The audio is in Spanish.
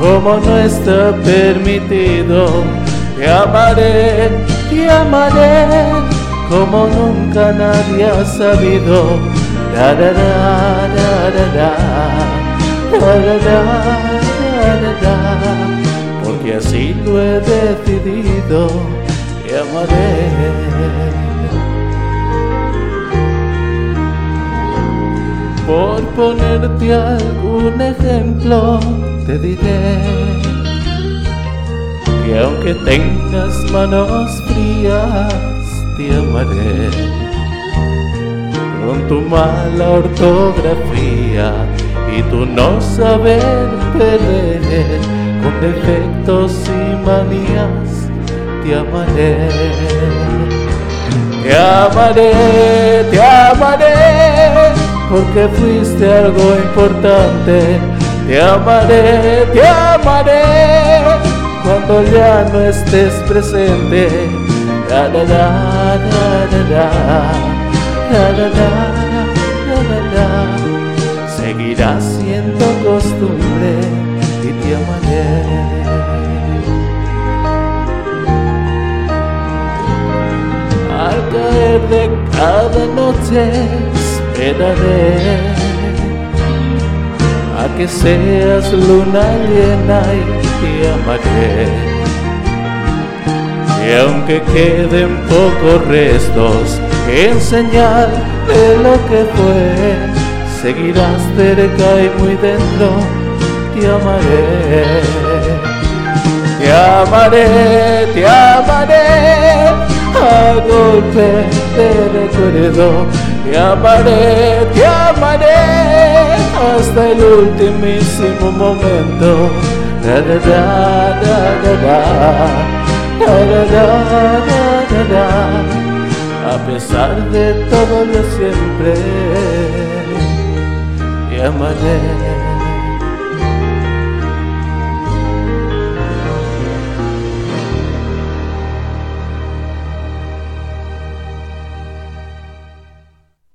como no está permitido. Te amaré, te amaré, como nunca nadie ha sabido. La, la, la, porque así lo he decidido. Te amaré. Por ponerte algún ejemplo, te diré que aunque tengas manos frías, te amaré. Con tu mala ortografía y tu no saber leer, con defectos y manías, te amaré. Te amaré, te amaré porque fuiste algo importante. Te amaré, te amaré cuando ya no estés presente. La, la, la, Seguirá siendo costumbre y te amaré. Al caer de cada noche esperaré que seas luna llena y te amaré. Y aunque queden pocos restos en señal de lo que fue, seguirás cerca y muy dentro, te amaré. Te amaré, te amaré, a golpe de recuerdo te amaré, te amaré hasta el ultimísimo momento. Da, da, da, da, da, da, da, A pesar de todo lo siempre, te amaré.